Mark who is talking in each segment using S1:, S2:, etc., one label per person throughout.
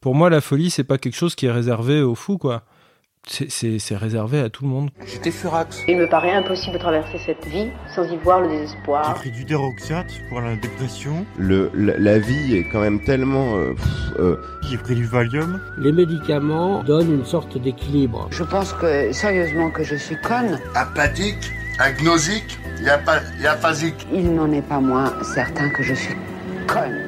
S1: pour moi, la folie, c'est pas quelque chose qui est réservé aux fous, quoi. C'est réservé à tout le monde.
S2: J'étais furax.
S3: Il me paraît impossible de traverser cette vie sans y voir le désespoir.
S4: J'ai pris du déroxate pour la dépression.
S5: Le, la, la vie est quand même tellement... Euh, euh,
S4: J'ai pris du Valium.
S6: Les médicaments donnent une sorte d'équilibre.
S7: Je pense que, sérieusement, que je suis conne.
S8: Apathique, agnosique, y a pas, y a phasique.
S7: Il n'en est pas moins certain que je suis conne.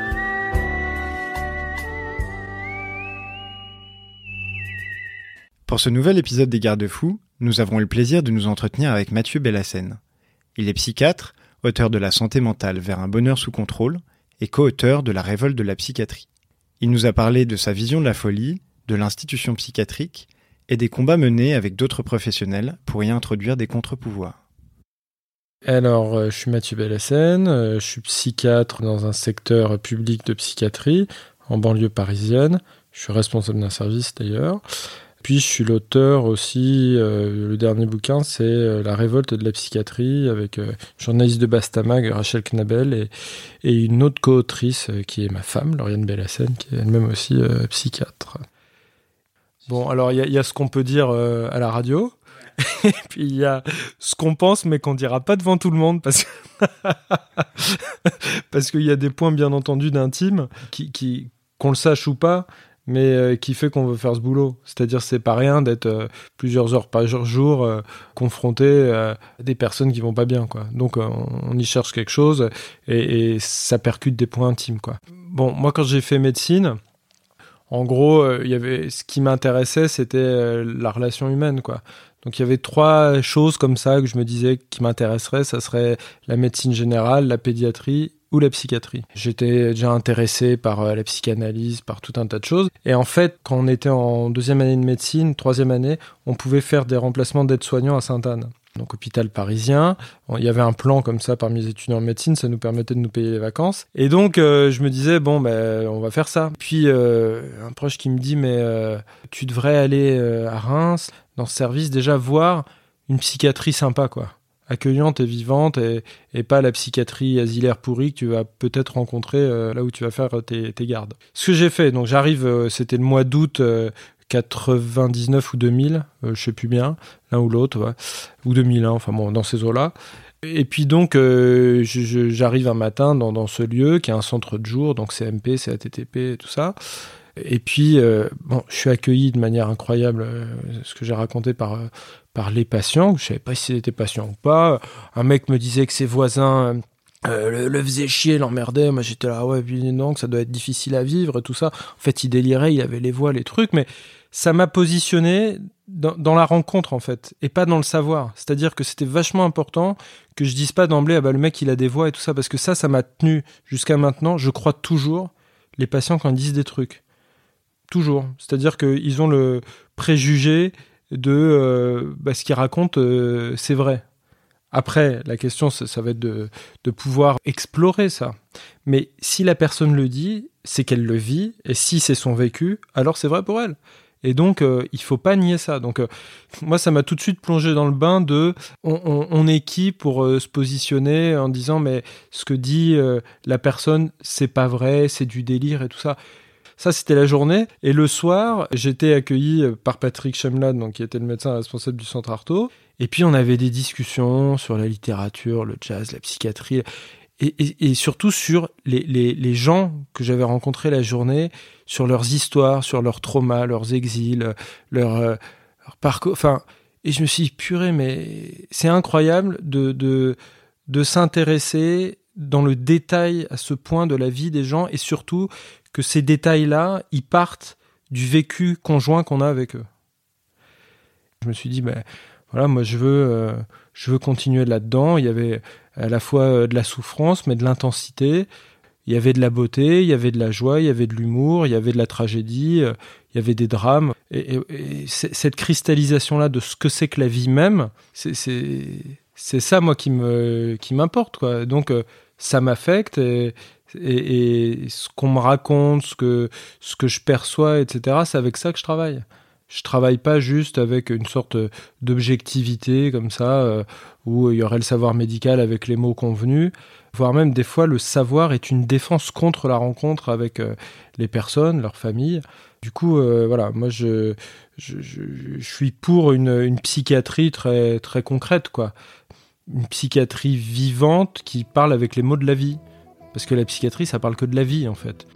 S9: Pour ce nouvel épisode des Garde-Fous, nous avons eu le plaisir de nous entretenir avec Mathieu Bellassène. Il est psychiatre, auteur de La santé mentale vers un bonheur sous contrôle et co-auteur de La révolte de la psychiatrie. Il nous a parlé de sa vision de la folie, de l'institution psychiatrique et des combats menés avec d'autres professionnels pour y introduire des contre-pouvoirs.
S1: Alors, euh, je suis Mathieu Bellassène, euh, je suis psychiatre dans un secteur public de psychiatrie en banlieue parisienne. Je suis responsable d'un service d'ailleurs. Puis je suis l'auteur aussi, euh, le dernier bouquin, c'est euh, La révolte de la psychiatrie avec euh, journaliste de Bastamag, Rachel Knabel, et, et une autre co-autrice euh, qui est ma femme, Lauriane Bellassène, qui est elle-même aussi psychiatre. Bon, alors il y, y, a ce qu'on peut dire à la radio, et puis il y a ce qu'on pense mais qu'on dira pas devant tout le monde parce que parce qu'il y a des points bien entendu d'intime qui, qui qu'on le sache ou pas mais euh, qui fait qu'on veut faire ce boulot. C'est-à-dire, c'est pas rien d'être euh, plusieurs heures par jour euh, confronté à des personnes qui vont pas bien, quoi. Donc, on, y cherche quelque chose et, ça percute des points intimes, quoi. Bon, moi, quand j'ai fait médecine, en gros, y avait ce qui m'intéressait, c'était la relation humaine, quoi. Donc il y avait trois choses comme ça que je me disais qui m'intéresseraient. Ça serait la médecine générale, la pédiatrie ou la psychiatrie. J'étais déjà intéressé par euh, la psychanalyse, par tout un tas de choses. Et en fait, quand on était en deuxième année de médecine, troisième année, on pouvait faire des remplacements d'aides-soignants à Sainte-Anne. Donc hôpital parisien, il y avait un plan comme ça parmi les étudiants en médecine, ça nous permettait de nous payer les vacances. Et donc euh, je me disais bon ben on va faire ça. Puis euh, un proche qui me dit mais tu devrais aller à Reims dans ce service déjà voir une psychiatrie sympa quoi accueillante et vivante et, pas la psychiatrie asilaire pourrie que tu vas peut-être rencontrer euh, là où tu vas faire tes, tes gardes. Ce que j'ai fait, donc j'arrive, euh, c'était le mois d'août euh, 99 ou 2000, euh, je sais plus bien, l'un ou l'autre, ou 2001, enfin bon, dans ces eaux-là. Et puis donc, euh, j'arrive un matin dans, dans, ce lieu qui est un centre de jour, donc CMP, CATTP, tout ça. Et puis, euh, bon, je suis accueilli de manière incroyable, euh, ce que j'ai raconté par, euh, par les patients. Je savais pas si c'était patient ou pas. Un mec me disait que ses voisins le, le, faisait chier, l'emmerdait. Moi, j'étais là, ouais, puis non, que ça doit être difficile à vivre et tout ça. En fait, il délirait, il avait les voix, les trucs, mais ça m'a positionné dans, dans, la rencontre, en fait, et pas dans le savoir. C'est-à-dire que c'était vachement important que je dise pas d'emblée, ah bah, le mec, il a des voix et tout ça, parce que ça, ça m'a tenu jusqu'à maintenant. Je crois toujours les patients quand ils disent des trucs. Toujours. C'est-à-dire qu'ils ont le préjugé de euh, bah, ce qu'ils racontent, euh, c'est vrai. Après, la question, ça, va être de, pouvoir explorer ça. Mais si la personne le dit, c'est qu'elle le vit, et si c'est son vécu, alors c'est vrai pour elle. Et donc, euh, il faut pas nier ça. Donc, euh, moi, ça m'a tout de suite plongé dans le bain de on, est qui pour se positionner en disant mais ce que dit la personne, c'est pas vrai, c'est du délire et tout ça. Ça, c'était la journée. Et le soir, j'étais accueilli par Patrick Chemlad, donc, qui était le médecin responsable du centre Artaud. Et puis, on avait des discussions sur la littérature, le jazz, la psychiatrie, et, surtout sur les, gens que j'avais rencontrés la journée, sur leurs histoires, sur leurs traumas, leurs exils, leur, euh, parcours. Enfin, et je me suis dit, purée, mais c'est incroyable de s'intéresser dans le détail à ce point de la vie des gens et surtout que ces détails-là, ils partent du vécu conjoint qu'on a avec eux. Je me suis dit, ben voilà, moi je veux, euh, je veux continuer là-dedans. Il y avait à la fois de la souffrance, mais de l'intensité. Il il y avait de la beauté, il y avait de la joie, il y avait de l'humour, il y avait de la tragédie, euh, il y avait des drames. Et, cette cristallisation-là de ce que c'est que la vie même, c'est ça, moi, qui m'importe. Qui Donc, euh, ça m'affecte et, ce qu'on me raconte, ce que, ce que je perçois, etc., c'est avec ça que je travaille. Je travaille pas juste avec une sorte d'objectivité comme ça, euh, où il y aurait le savoir médical avec les mots convenus voire même des fois le savoir est une défense contre la rencontre avec euh, les personnes, leurs familles. Du coup, voilà, moi je, je, suis pour une, une, psychiatrie très, très concrète, quoi. Une psychiatrie vivante qui parle avec les mots de la vie. Parce que la psychiatrie, ça parle que de la vie, en fait.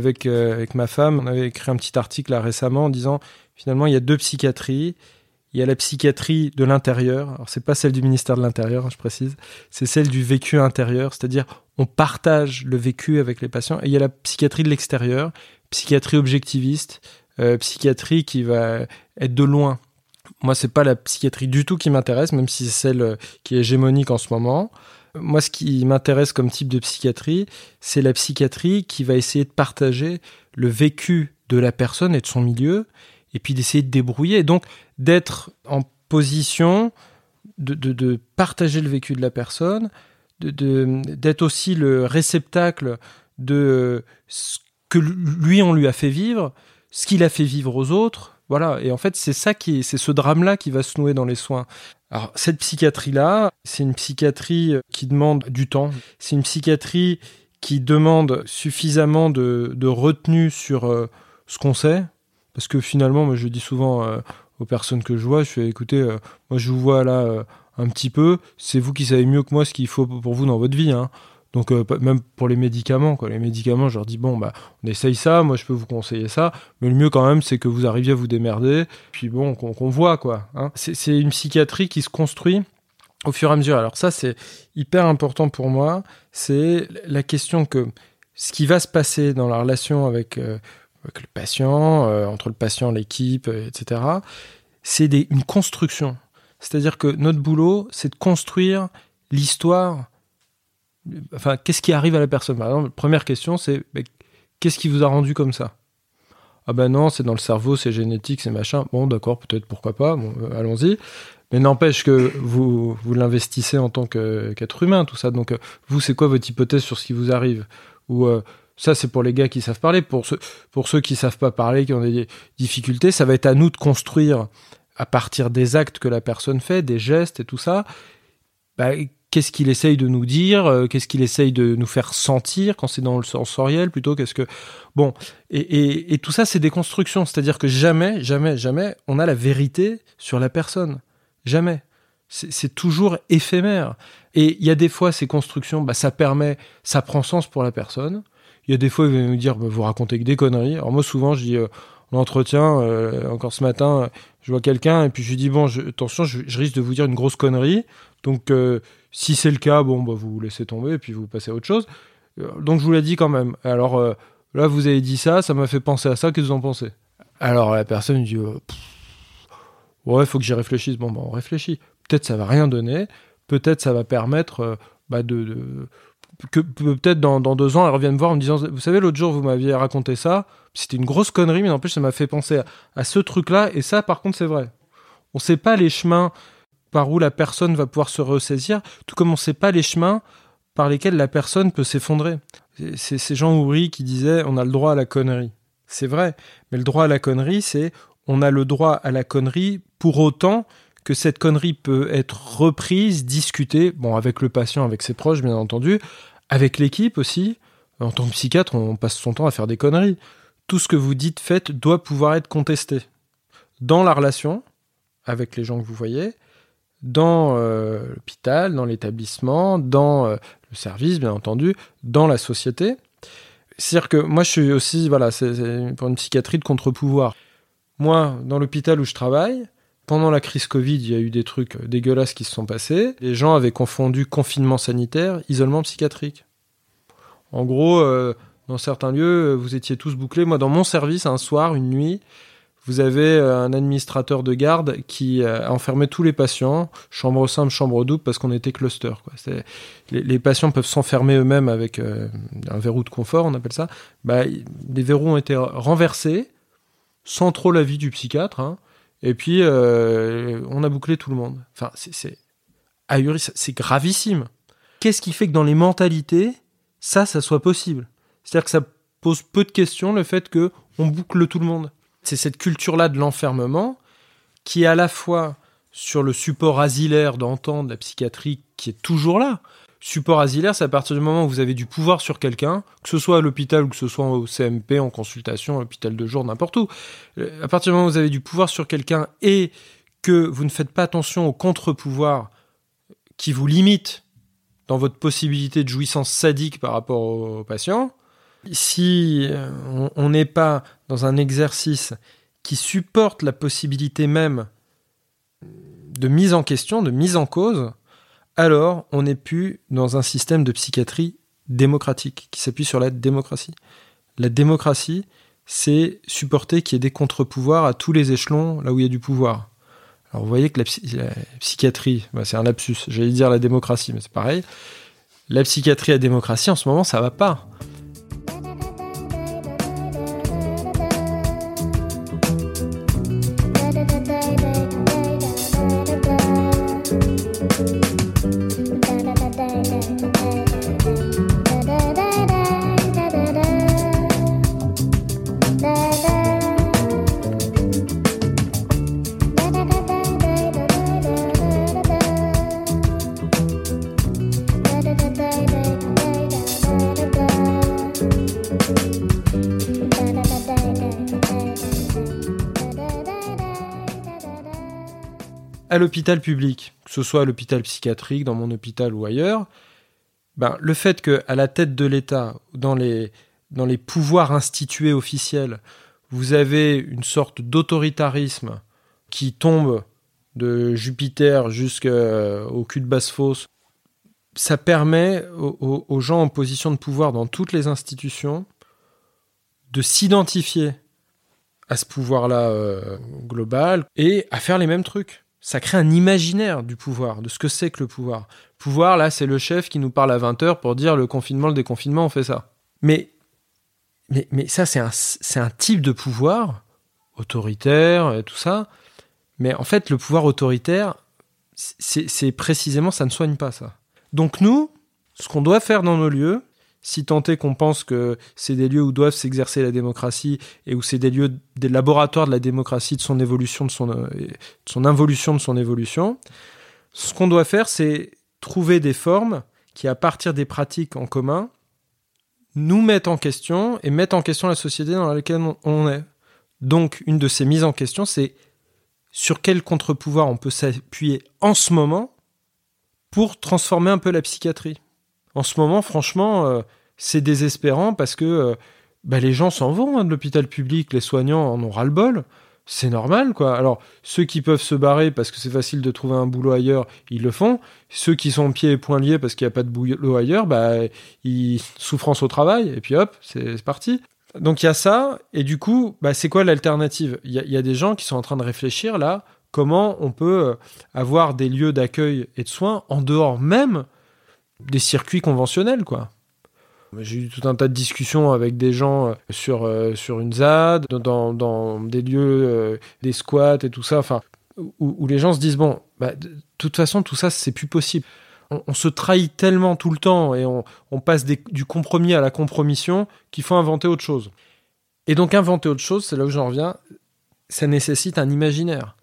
S1: Avec, euh, avec ma femme, on avait écrit un petit article là récemment en disant finalement il y a deux psychiatries. Il y a la psychiatrie de l'intérieur. Alors c'est pas celle du ministère de l'Intérieur, hein, je précise. C'est celle du vécu intérieur, c'est-à-dire on partage le vécu avec les patients. Et il y a la psychiatrie de l'extérieur, psychiatrie objectiviste, euh, psychiatrie qui va être de loin. Moi, c'est pas la psychiatrie du tout qui m'intéresse, même si c'est celle euh, qui est hégémonique en ce moment. Moi, ce qui m'intéresse comme type de psychiatrie, c'est la psychiatrie qui va essayer de partager le vécu de la personne et de son milieu, et puis d'essayer de débrouiller, et donc d'être en position de, partager le vécu de la personne, d'être aussi le réceptacle de ce que lui, on lui a fait vivre, ce qu'il a fait vivre aux autres, voilà, et en fait, c'est ça qui, c'est ce drame-là qui va se nouer dans les soins. Alors, cette psychiatrie-là, c'est une psychiatrie qui demande du temps. C'est une psychiatrie qui demande suffisamment de, retenue sur euh, ce qu'on sait. Parce que finalement, moi, je dis souvent euh, aux personnes que je vois, je fais écoutez, euh, moi, je vous vois là un petit peu. C'est vous qui savez mieux que moi ce qu'il faut pour vous dans votre vie. Hein. Donc euh, même pour les médicaments, quoi. Les médicaments, je leur dis bon bah on essaye ça, moi je peux vous conseiller ça, mais le mieux quand même c'est que vous arriviez à vous démerder, puis bon qu'on voit quoi. Hein. C'est une psychiatrie qui se construit au fur et à mesure. Alors ça c'est hyper important pour moi, c'est la question que ce qui va se passer dans la relation avec, euh, le patient, euh, entre le patient, l'équipe, etc. C'est une construction. C'est-à-dire que notre boulot, c'est de construire l'histoire enfin, qu'est-ce qui arrive à la personne? Par exemple, première question, c'est qu'est-ce qui vous a rendu comme ça? Ah ben non, c'est dans le cerveau, c'est génétique, c'est machin. Bon, d'accord, peut-être, pourquoi pas, euh, allons-y. Mais n'empêche que vous, vous l'investissez en tant qu'être humain, tout ça. Donc, vous, c'est quoi votre hypothèse sur ce qui vous arrive? Ou euh, ça, c'est pour les gars qui savent parler. Pour ceux, pour ceux qui savent pas parler, qui ont des difficultés, ça va être à nous de construire à partir des actes que la personne fait, des gestes et tout ça. Bah, qu'est-ce qu'il essaye de nous dire, euh, qu'est-ce qu'il essaye de nous faire sentir quand c'est dans le sensoriel plutôt, qu'est-ce que... Bon, et, tout ça, c'est des constructions, c'est-à-dire que jamais, jamais, jamais, on a la vérité sur la personne. Jamais. C'est toujours éphémère. Et il y a des fois, ces constructions, bah, ça permet, ça prend sens pour la personne. Il y a des fois, il va nous dire, bah, vous racontez que des conneries. Alors moi, souvent, je dis, euh, l'entretien, euh, encore ce matin, je vois quelqu'un et puis je lui dis, bon, attention, je, risque de vous dire une grosse connerie. Donc, si c'est le cas, bon, bah, vous laissez tomber et puis vous passez à autre chose. Euh, donc je vous l'ai dit quand même. Alors euh, là, vous avez dit ça, ça m'a fait penser à ça, qu'est-ce que vous en pensez? Alors la personne dit euh, Ouais, faut que j'y réfléchisse. Bon, bah, on réfléchit. Peut-être ça va rien donner, peut-être ça va permettre bah, de, que peut-être dans, deux ans, elle revienne me voir en me disant Vous savez, l'autre jour, vous m'aviez raconté ça, c'était une grosse connerie, mais en plus, ça m'a fait penser à, à ce truc-là, et ça, par contre, c'est vrai. On ne sait pas les chemins par où la personne va pouvoir se ressaisir, tout comme on ne sait pas les chemins par lesquels la personne peut s'effondrer. C'est ces gens Houry qui disaient on a le droit à la connerie. C'est vrai, mais le droit à la connerie, c'est on a le droit à la connerie pour autant que cette connerie peut être reprise, discutée, bon, avec le patient, avec ses proches, bien entendu, avec l'équipe aussi. En tant que psychiatre, on passe son temps à faire des conneries. Tout ce que vous dites, faites, doit pouvoir être contesté. Dans la relation, avec les gens que vous voyez, dans euh, l'hôpital, dans l'établissement, dans euh, le service, bien entendu, dans la société. C'est-à-dire que moi, je suis aussi, voilà, c'est pour une psychiatrie de contre-pouvoir. Moi, dans l'hôpital où je travaille, pendant la crise Covid, il y a eu des trucs dégueulasses qui se sont passés. Les gens avaient confondu confinement sanitaire, isolement psychiatrique. En gros, euh, dans certains lieux, vous étiez tous bouclés. Moi, dans mon service, un soir, une nuit, vous avez euh, un administrateur de garde qui euh, a enfermé tous les patients, chambre simple, chambre double, parce qu'on était cluster. Les, patients peuvent s'enfermer eux-mêmes avec euh, un verrou de confort, on appelle ça. Bah, les verrous ont été renversés, sans trop l'avis du psychiatre, hein, et puis euh, on a bouclé tout le monde. Enfin, c'est ahurissant, c'est gravissime. Qu'est-ce qui fait que dans les mentalités, ça, ça soit possible? C'est-à-dire que ça pose peu de questions le fait que on boucle tout le monde. C'est cette culture-là de l'enfermement qui est à la fois sur le support asilaire d'antan de la psychiatrie qui est toujours là. Support asilaire, c'est à partir du moment où vous avez du pouvoir sur quelqu'un, que ce soit à l'hôpital ou que ce soit au CMP, en consultation, à l'hôpital de jour, n'importe où. À partir du moment où vous avez du pouvoir sur quelqu'un et que vous ne faites pas attention au contre-pouvoir qui vous limite dans votre possibilité de jouissance sadique par rapport aux patients, si euh, on n'est pas dans un exercice qui supporte la possibilité même de mise en question, de mise en cause, alors on n'est plus dans un système de psychiatrie démocratique qui s'appuie sur la démocratie. La démocratie, c'est supporter qu'il y ait des contre-pouvoirs à tous les échelons là où il y a du pouvoir. Alors vous voyez que la, psychiatrie, bah c'est un lapsus, j'allais dire la démocratie, mais c'est pareil. La psychiatrie à démocratie, en ce moment, ça va pas. L'hôpital public, que ce soit à l'hôpital psychiatrique, dans mon hôpital ou ailleurs, ben, le fait qu'à la tête de l'État, dans les, dans les pouvoirs institués officiels, vous avez une sorte d'autoritarisme qui tombe de Jupiter jusqu'au cul de basse-fosse, ça permet aux, gens en position de pouvoir dans toutes les institutions de s'identifier à ce pouvoir-là euh, global et à faire les mêmes trucs ça crée un imaginaire du pouvoir, de ce que c'est que le pouvoir. Pouvoir, là, c'est le chef qui nous parle à 20h pour dire le confinement, le déconfinement, on fait ça. Mais, mais, mais ça, c'est un, c'est un type de pouvoir autoritaire et tout ça. Mais en fait, le pouvoir autoritaire, c'est, c'est précisément, ça ne soigne pas ça. Donc nous, ce qu'on doit faire dans nos lieux, si tant est qu'on pense que c'est des lieux où doivent s'exercer la démocratie et où c'est des lieux, des laboratoires de la démocratie, de son évolution, de son, de son involution, de son évolution, ce qu'on doit faire, c'est trouver des formes qui, à partir des pratiques en commun, nous mettent en question et mettent en question la société dans laquelle on est. Donc, une de ces mises en question, c'est sur quel contre-pouvoir on peut s'appuyer en ce moment pour transformer un peu la psychiatrie en ce moment, franchement, euh, c'est désespérant parce que euh, bah, les gens s'en vont hein, de l'hôpital public, les soignants en ont ras-le-bol. C'est normal, quoi. Alors, ceux qui peuvent se barrer parce que c'est facile de trouver un boulot ailleurs, ils le font. Ceux qui sont pieds et poings liés parce qu'il n'y a pas de boulot ailleurs, bah, ils souffrance au travail, et puis hop, c'est parti. Donc il y a ça, et du coup, bah, c'est quoi l'alternative? Il y, a des gens qui sont en train de réfléchir là, comment on peut euh, avoir des lieux d'accueil et de soins en dehors même des circuits conventionnels, quoi. J'ai eu tout un tas de discussions avec des gens euh, sur, euh, sur une ZAD, dans, dans des lieux, euh, des squats et tout ça, enfin, où, les gens se disent, bon, bah, de toute façon, tout ça, c'est plus possible. On, se trahit tellement tout le temps et on, on passe du compromis à la compromission qu'il faut inventer autre chose. Et donc, inventer autre chose, c'est là où j'en reviens, ça nécessite un imaginaire.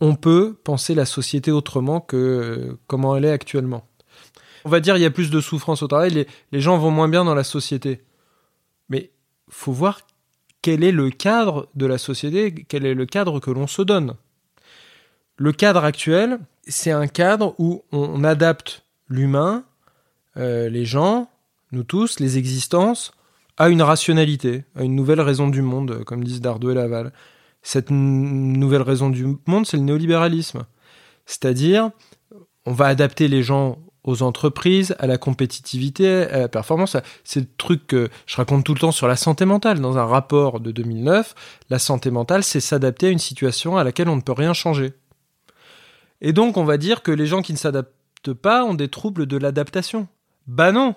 S1: On peut penser la société autrement que comment elle est actuellement on va dire il y a plus de souffrance au travail, les, les gens vont moins bien dans la société. Mais faut voir quel est le cadre de la société, quel est le cadre que l'on se donne. le cadre actuel, c'est un cadre où on, adapte l'humain, euh, les gens, nous tous, les existences, à une rationalité, à une nouvelle raison du monde, comme disent Dardot et Laval. Cette nouvelle raison du monde, c'est le néolibéralisme. C'est-à-dire, on va adapter les gens aux entreprises, à la compétitivité, à la performance. C'est le truc que je raconte tout le temps sur la santé mentale. Dans un rapport de 2009, la santé mentale, c'est s'adapter à une situation à laquelle on ne peut rien changer. Et donc, on va dire que les gens qui ne s'adaptent pas ont des troubles de l'adaptation. Bah non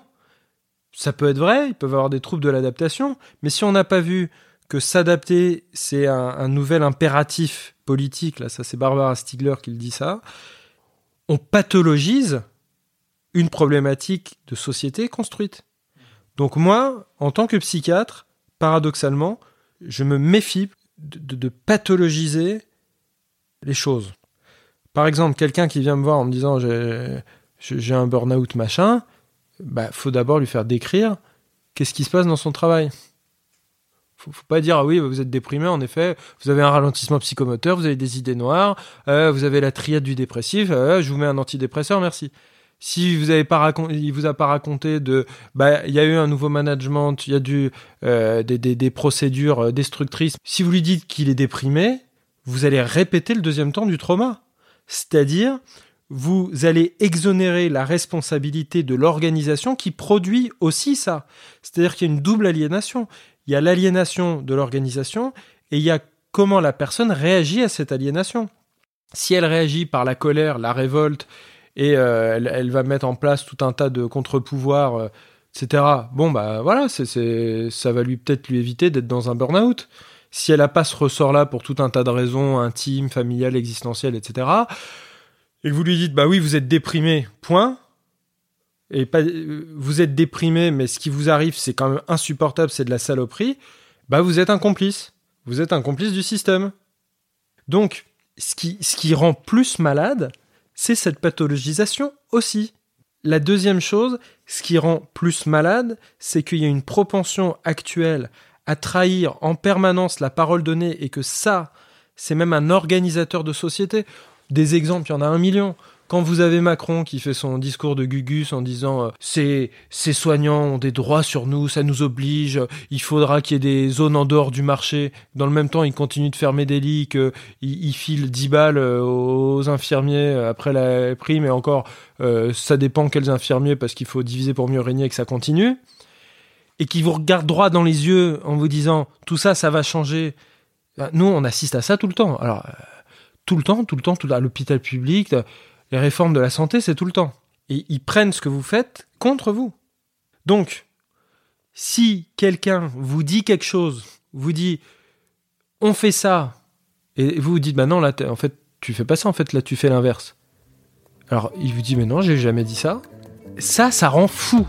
S1: Ça peut être vrai, ils peuvent avoir des troubles de l'adaptation, mais si on n'a pas vu que s'adapter, c'est un, nouvel impératif politique, là, ça c'est Barbara Stiegler qui le dit ça, on pathologise une problématique de société construite. Donc moi, en tant que psychiatre, paradoxalement, je me méfie de pathologiser les choses. Par exemple, quelqu'un qui vient me voir en me disant j'ai un burn-out machin, bah faut d'abord lui faire décrire qu'est-ce qui se passe dans son travail. Faut, faut pas dire ah oui vous êtes déprimé en effet vous avez un ralentissement psychomoteur vous avez des idées noires euh, vous avez la triade du dépressif euh, je vous mets un antidépresseur merci si vous avez pas il vous a pas raconté de, bah, il y a eu un nouveau management, il y a du, euh, des, procédures destructrices. Si vous lui dites qu'il est déprimé, vous allez répéter le deuxième temps du trauma. C'est-à-dire, vous allez exonérer la responsabilité de l'organisation qui produit aussi ça. C'est-à-dire qu'il y a une double aliénation. Il y a l'aliénation de l'organisation et il y a comment la personne réagit à cette aliénation. Si elle réagit par la colère, la révolte, et euh, elle, va mettre en place tout un tas de contre-pouvoirs, euh, etc. Bon, bah voilà, c'est, ça va lui peut-être lui éviter d'être dans un burn-out si elle n'a pas ce ressort-là pour tout un tas de raisons intimes, familiales, existentielles, etc., et que vous lui dites, bah oui, vous êtes déprimé, point, et pas, vous êtes déprimé, mais ce qui vous arrive, c'est quand même insupportable, c'est de la saloperie, bah vous êtes un complice. Vous êtes un complice du système. Donc, ce qui, ce qui rend plus malade, c'est cette pathologisation aussi. La deuxième chose, ce qui rend plus malade, c'est qu'il y a une propension actuelle à trahir en permanence la parole donnée et que ça, c'est même un organisateur de société. Des exemples, il y en a un million. Quand vous avez Macron qui fait son discours de Gugus en disant euh, ces, soignants ont des droits sur nous, ça nous oblige, il faudra qu'il y ait des zones en dehors du marché. Dans le même temps, il continue de fermer des lits, qu'il il file 10 balles euh, aux infirmiers après la prime et encore, euh, ça dépend quels infirmiers parce qu'il faut diviser pour mieux régner et que ça continue et qui vous regarde droit dans les yeux en vous disant tout ça, ça va changer. Ben, nous, on assiste à ça tout le temps. Alors, tout le temps, tout le temps, tout à l'hôpital public, les réformes de la santé, c'est tout le temps. Et ils prennent ce que vous faites contre vous. Donc, si quelqu'un vous dit quelque chose, vous dit on fait ça, et vous vous dites bah non, là, en fait, tu fais pas ça, en fait, là, tu fais l'inverse. Alors, il vous dit mais non, j'ai jamais dit ça. Ça, ça rend fou.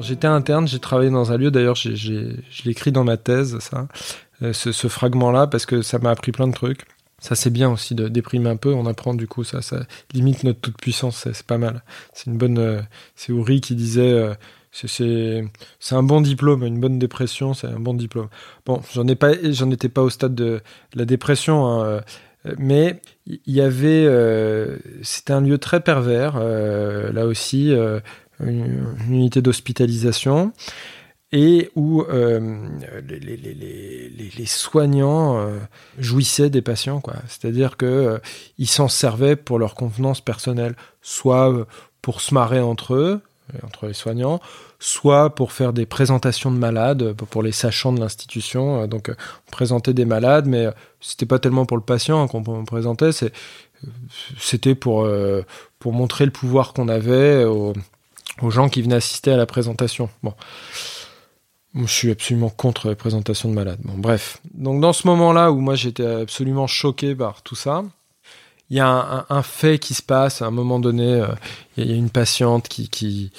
S1: J'étais interne, j'ai travaillé dans un lieu, d'ailleurs, je l'ai écrit dans ma thèse, ça, euh, ce, fragment-là, parce que ça m'a appris plein de trucs. Ça, c'est bien aussi de déprimer un peu, on apprend du coup, ça, limite notre toute puissance, c'est pas mal. C'est une bonne. Euh, c'est qui disait. Euh, c'est un bon diplôme, une bonne dépression, c'est un bon diplôme. Bon, j'en étais pas au stade de, la dépression, hein, mais il y avait, c'était un lieu très pervers, là aussi, une, unité d'hospitalisation. et où euh, les, soignants euh, jouissaient des patients. C'est-à-dire que euh, ils s'en servaient pour leur convenance personnelle, soit pour se marrer entre eux, entre les soignants, soit pour faire des présentations de malades pour les sachants de l'institution. Donc, on présentait des malades, mais c'était pas tellement pour le patient qu'on présentait, c'était pour pour montrer le pouvoir qu'on avait aux, aux gens qui venaient assister à la présentation. Bon. Je suis absolument contre la présentation de malades. Bon, bref. Donc, dans ce moment-là où moi j'étais absolument choqué par tout ça, il y a un, un, fait qui se passe. À un moment donné, euh, il y a une patiente qui, qui,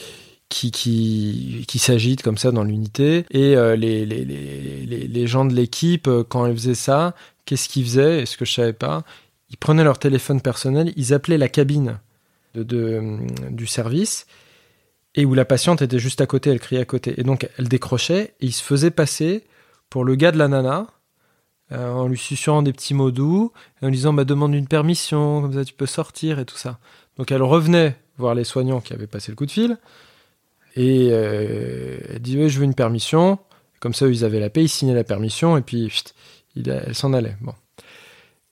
S1: qui, qui, qui s'agite comme ça dans l'unité. Et euh, les, les, les, les, gens de l'équipe, euh, quand ils faisaient ça, qu'est-ce qu'ils faisaient Est-ce que je savais pas? Ils prenaient leur téléphone personnel, ils appelaient la cabine de, de du service et où la patiente était juste à côté, elle criait à côté. Et donc elle décrochait et il se faisait passer pour le gars de la nana euh, en lui susurrant des petits mots doux en lui disant bah, demande une permission, comme ça tu peux sortir et tout ça. Donc elle revenait voir les soignants qui avaient passé le coup de fil et euh, elle dit oui je veux une permission. Comme ça ils avaient la paix, ils signaient la permission et puis elle s'en allait. Bon.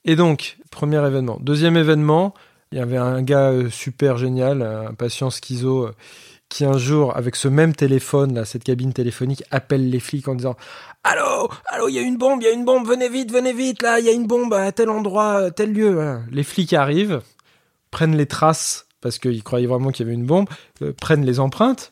S1: Et donc premier événement. Deuxième événement, il y avait un gars euh, super génial, un patient schizo qui un jour, avec ce même téléphone, là, cette cabine téléphonique, appelle les flics en disant Allô, allô, il y a une bombe, il y a une bombe, venez vite, venez vite, là, il y a une bombe à tel endroit, tel lieu. Les flics arrivent, prennent les traces, parce qu'ils croyaient vraiment qu'il y avait une bombe, euh, prennent les empreintes.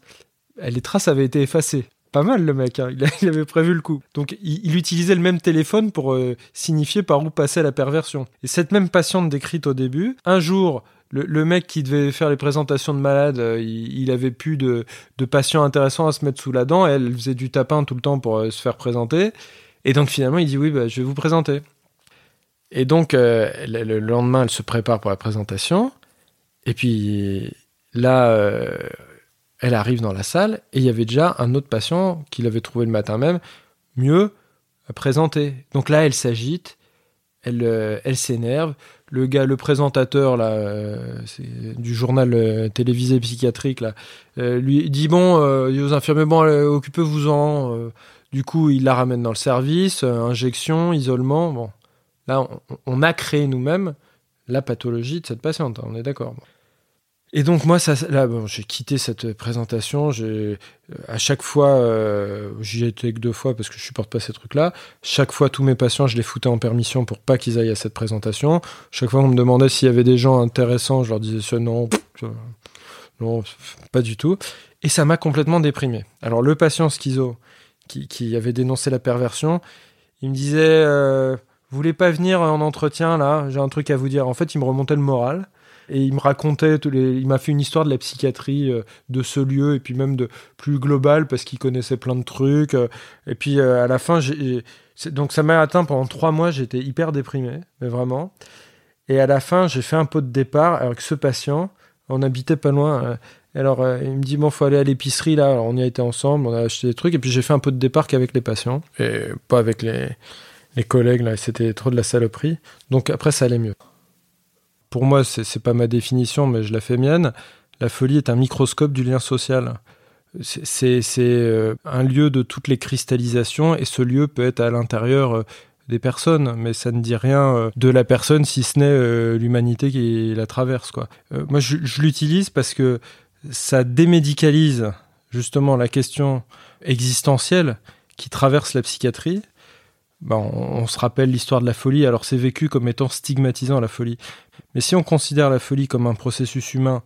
S1: Les traces avaient été effacées. Pas mal le mec, hein. il, avait prévu le coup. Donc il, utilisait le même téléphone pour euh, signifier par où passait la perversion. Et cette même patiente décrite au début, un jour, le, mec qui devait faire les présentations de malades, euh, il, avait plus de, patients intéressants à se mettre sous la dent. Elle faisait du tapin tout le temps pour euh, se faire présenter. Et donc finalement, il dit oui, bah, je vais vous présenter. Et donc euh, le, lendemain, elle se prépare pour la présentation. Et puis là, elle arrive dans la salle et il y avait déjà un autre patient qu'il avait trouvé le matin même, mieux présenté. Donc là, elle s'agite, elle, elle s'énerve le gars, le présentateur là, euh, du journal euh, télévisé psychiatrique là, euh, lui dit bon, aux infirmiers bon, occupez-vous-en. du coup, il la ramène dans le service, injection, isolement. Bon, là, on, a créé nous-mêmes la pathologie de cette patiente. On est d'accord. Et donc moi, ça, là, j'ai quitté cette présentation. Euh, à chaque fois, euh, j'y étais que deux fois parce que je supporte pas ces trucs-là. Chaque fois, tous mes patients, je les foutais en permission pour pas qu'ils aillent à cette présentation. Chaque fois, on me demandait s'il y avait des gens intéressants, je leur disais non, non, pas du tout. Et ça m'a complètement déprimé. Alors le patient schizo qui, qui avait dénoncé la perversion, il me disait, euh, vous voulez pas venir en entretien là? J'ai un truc à vous dire. En fait, il me remontait le moral. Et il me racontait, il m'a fait une histoire de la psychiatrie euh, de ce lieu et puis même de plus global parce qu'il connaissait plein de trucs. Euh. et puis euh, à la fin, donc ça m'a atteint pendant trois mois, j'étais hyper déprimé, mais vraiment. Et à la fin, j'ai fait un pot de départ avec ce patient. On habitait pas loin. Alors il me dit bon, faut aller à l'épicerie là. Alors, on y a été ensemble, on a acheté des trucs et puis j'ai fait un pot de départ qu'avec les patients et pas avec les collègues là. C'était trop de la saloperie. Donc après, ça allait mieux pour moi, c'est pas ma définition, mais je la fais mienne. La folie est un microscope du lien social. C'est euh, un lieu de toutes les cristallisations et ce lieu peut être à l'intérieur euh, des personnes, mais ça ne dit rien euh, de la personne si ce n'est l'humanité qui la traverse. Moi, je l'utilise parce que ça démédicalise justement la question existentielle qui traverse la psychiatrie bah, on, se rappelle l'histoire de la folie, alors c'est vécu comme étant stigmatisant la folie. Mais si on considère la folie comme un processus humain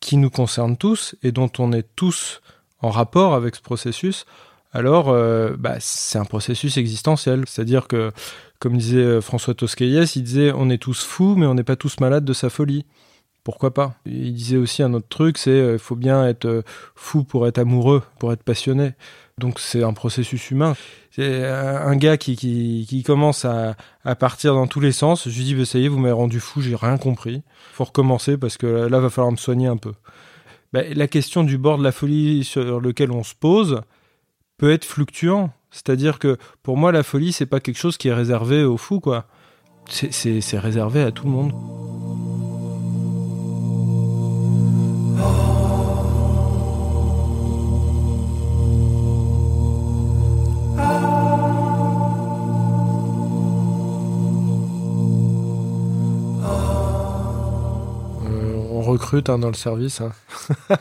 S1: qui nous concerne tous et dont on est tous en rapport avec ce processus, alors euh, bah, c'est un processus existentiel. C'est-à-dire que, comme disait euh, François Tosquelles, il disait on est tous fous, mais on n'est pas tous malades de sa folie. Pourquoi pas Il disait aussi un autre truc, c'est il euh, faut bien être fou pour être amoureux, pour être passionné. Donc c'est un processus humain. C'est un gars qui, qui, commence à, à, partir dans tous les sens. Je lui dis, bah, ça y est, vous m'avez rendu fou, j'ai rien compris. faut recommencer parce que là, va falloir me soigner un peu. Bah, la question du bord de la folie sur lequel on se pose peut être fluctuant. C'est-à-dire que pour moi, la folie, c'est pas quelque chose qui est réservé aux fous, quoi. C'est réservé à tout le monde. Recrute hein, dans le service. Hein.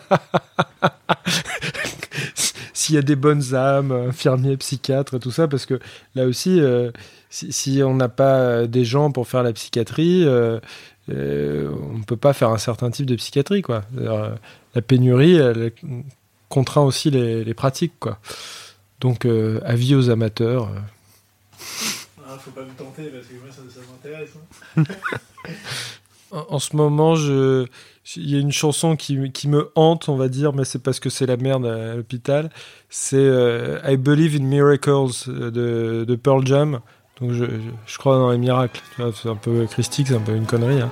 S1: S'il y a des bonnes âmes, infirmiers, psychiatres, tout ça, parce que là aussi, euh, si, si, on n'a pas des gens pour faire la psychiatrie, euh, euh, on ne peut pas faire un certain type de psychiatrie. Quoi. La pénurie, elle contraint aussi les, les pratiques. Quoi. Donc, avis aux amateurs.
S2: Ah, faut pas me tenter parce que moi ça, ça m'intéresse. Hein.
S1: En ce moment, je... il y a une chanson qui, me hante, on va dire, mais c'est parce que c'est la merde à l'hôpital. C'est euh, I Believe in Miracles de, de Pearl Jam. Donc je crois dans les miracles. C'est un peu christique, c'est un peu une connerie. Hein.